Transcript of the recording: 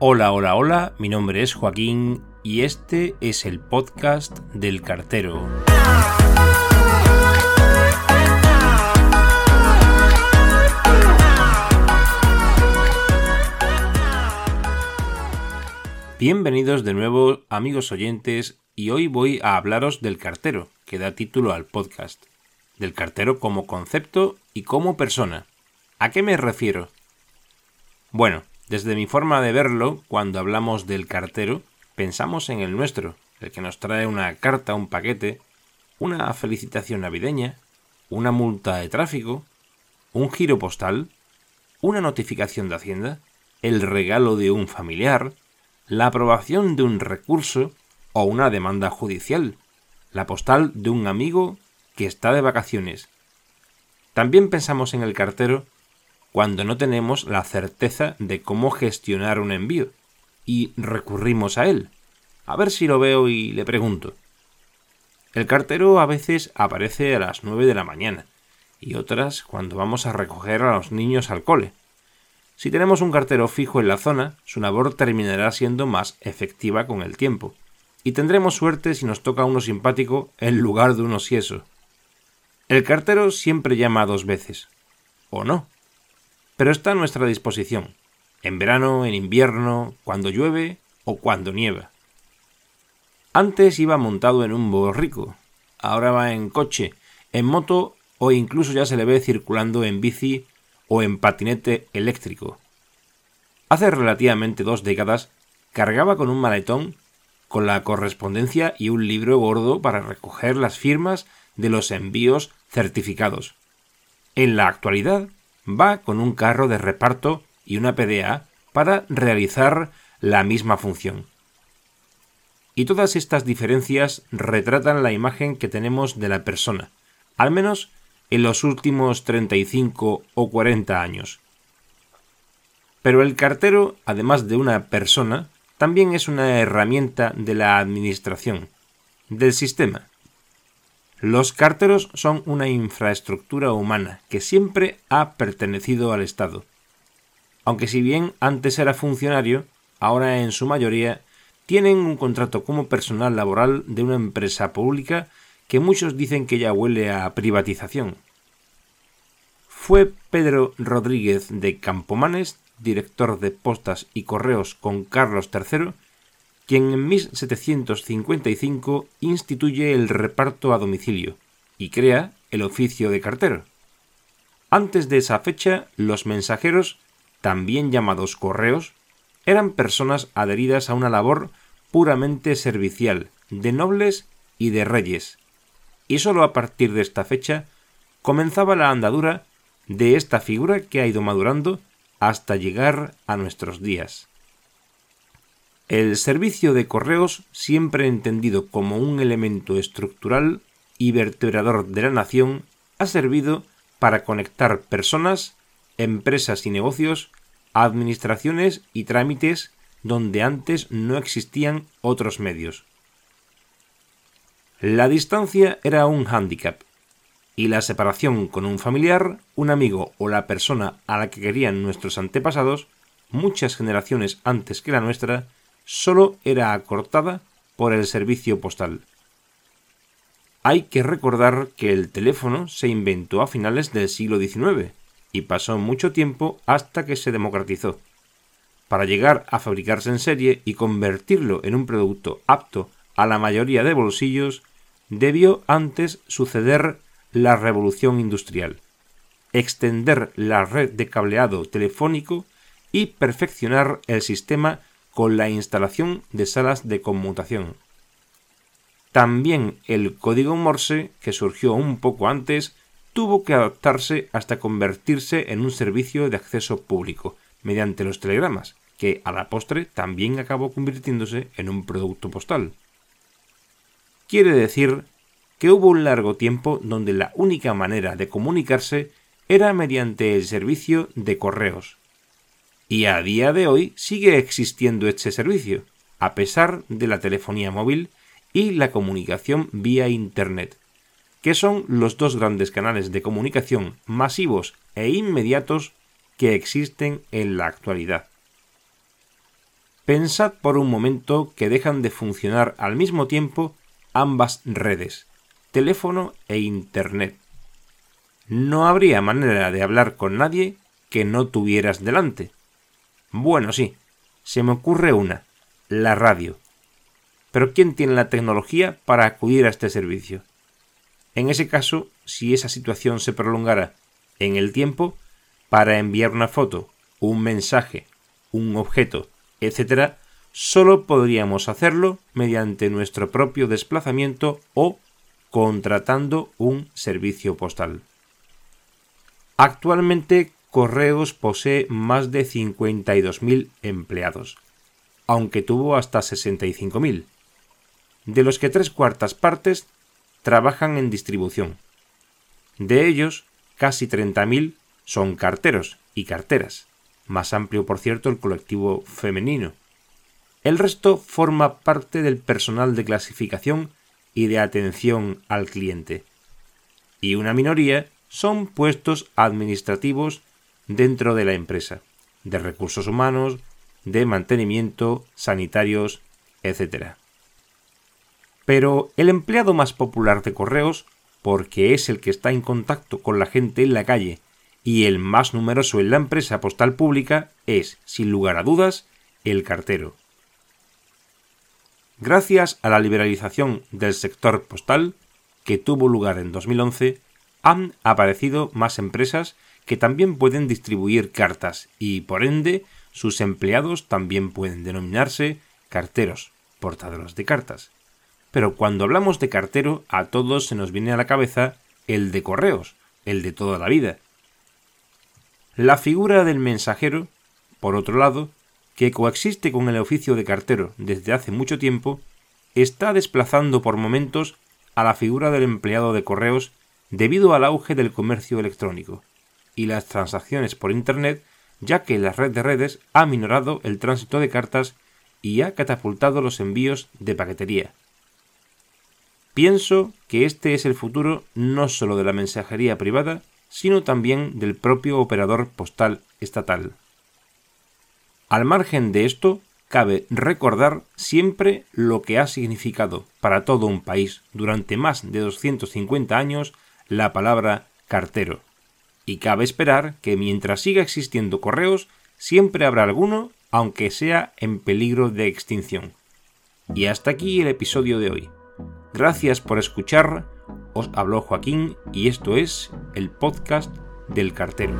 Hola, hola, hola, mi nombre es Joaquín y este es el podcast del cartero. Bienvenidos de nuevo amigos oyentes y hoy voy a hablaros del cartero, que da título al podcast. Del cartero como concepto y como persona. ¿A qué me refiero? Bueno, desde mi forma de verlo, cuando hablamos del cartero, pensamos en el nuestro, el que nos trae una carta, un paquete, una felicitación navideña, una multa de tráfico, un giro postal, una notificación de Hacienda, el regalo de un familiar, la aprobación de un recurso o una demanda judicial, la postal de un amigo que está de vacaciones. También pensamos en el cartero cuando no tenemos la certeza de cómo gestionar un envío y recurrimos a él. A ver si lo veo y le pregunto. El cartero a veces aparece a las 9 de la mañana y otras cuando vamos a recoger a los niños al cole. Si tenemos un cartero fijo en la zona, su labor terminará siendo más efectiva con el tiempo, y tendremos suerte si nos toca uno simpático en lugar de uno sieso. El cartero siempre llama dos veces, o no, pero está a nuestra disposición, en verano, en invierno, cuando llueve o cuando nieva. Antes iba montado en un borrico, ahora va en coche, en moto o incluso ya se le ve circulando en bici o en patinete eléctrico. Hace relativamente dos décadas cargaba con un maletón con la correspondencia y un libro gordo para recoger las firmas de los envíos certificados. En la actualidad va con un carro de reparto y una PDA para realizar la misma función. Y todas estas diferencias retratan la imagen que tenemos de la persona, al menos en los últimos 35 o 40 años. Pero el cartero, además de una persona, también es una herramienta de la administración, del sistema. Los carteros son una infraestructura humana que siempre ha pertenecido al Estado. Aunque si bien antes era funcionario, ahora en su mayoría tienen un contrato como personal laboral de una empresa pública que muchos dicen que ya huele a privatización. Fue Pedro Rodríguez de Campomanes, director de postas y correos con Carlos III, quien en 1755 instituye el reparto a domicilio y crea el oficio de cartero. Antes de esa fecha, los mensajeros, también llamados correos, eran personas adheridas a una labor puramente servicial, de nobles y de reyes, y sólo a partir de esta fecha comenzaba la andadura de esta figura que ha ido madurando hasta llegar a nuestros días. El servicio de correos, siempre entendido como un elemento estructural y vertebrador de la nación, ha servido para conectar personas, empresas y negocios, administraciones y trámites donde antes no existían otros medios. La distancia era un hándicap y la separación con un familiar, un amigo o la persona a la que querían nuestros antepasados, muchas generaciones antes que la nuestra, solo era acortada por el servicio postal. Hay que recordar que el teléfono se inventó a finales del siglo XIX y pasó mucho tiempo hasta que se democratizó. Para llegar a fabricarse en serie y convertirlo en un producto apto a la mayoría de bolsillos, debió antes suceder la revolución industrial, extender la red de cableado telefónico y perfeccionar el sistema con la instalación de salas de conmutación. También el código Morse, que surgió un poco antes, tuvo que adaptarse hasta convertirse en un servicio de acceso público, mediante los telegramas, que a la postre también acabó convirtiéndose en un producto postal. Quiere decir que hubo un largo tiempo donde la única manera de comunicarse era mediante el servicio de correos, y a día de hoy sigue existiendo este servicio, a pesar de la telefonía móvil y la comunicación vía Internet, que son los dos grandes canales de comunicación masivos e inmediatos que existen en la actualidad. Pensad por un momento que dejan de funcionar al mismo tiempo ambas redes, teléfono e Internet. No habría manera de hablar con nadie que no tuvieras delante. Bueno, sí, se me ocurre una, la radio. Pero ¿quién tiene la tecnología para acudir a este servicio? En ese caso, si esa situación se prolongara en el tiempo, para enviar una foto, un mensaje, un objeto, etc., solo podríamos hacerlo mediante nuestro propio desplazamiento o contratando un servicio postal. Actualmente Correos posee más de 52.000 empleados, aunque tuvo hasta 65.000, de los que tres cuartas partes trabajan en distribución. De ellos, casi 30.000 son carteros y carteras, más amplio por cierto el colectivo femenino. El resto forma parte del personal de clasificación y de atención al cliente. Y una minoría son puestos administrativos dentro de la empresa, de recursos humanos, de mantenimiento, sanitarios, etc. Pero el empleado más popular de correos, porque es el que está en contacto con la gente en la calle y el más numeroso en la empresa postal pública, es, sin lugar a dudas, el cartero. Gracias a la liberalización del sector postal, que tuvo lugar en 2011, han aparecido más empresas que también pueden distribuir cartas y, por ende, sus empleados también pueden denominarse carteros, portadores de cartas. Pero cuando hablamos de cartero, a todos se nos viene a la cabeza el de correos, el de toda la vida. La figura del mensajero, por otro lado, que coexiste con el oficio de cartero desde hace mucho tiempo, está desplazando por momentos a la figura del empleado de correos debido al auge del comercio electrónico y las transacciones por Internet, ya que la red de redes ha minorado el tránsito de cartas y ha catapultado los envíos de paquetería. Pienso que este es el futuro no solo de la mensajería privada, sino también del propio operador postal estatal. Al margen de esto, cabe recordar siempre lo que ha significado para todo un país durante más de 250 años la palabra cartero y cabe esperar que mientras siga existiendo correos, siempre habrá alguno, aunque sea en peligro de extinción. Y hasta aquí el episodio de hoy. Gracias por escuchar, os habló Joaquín y esto es el podcast del cartero.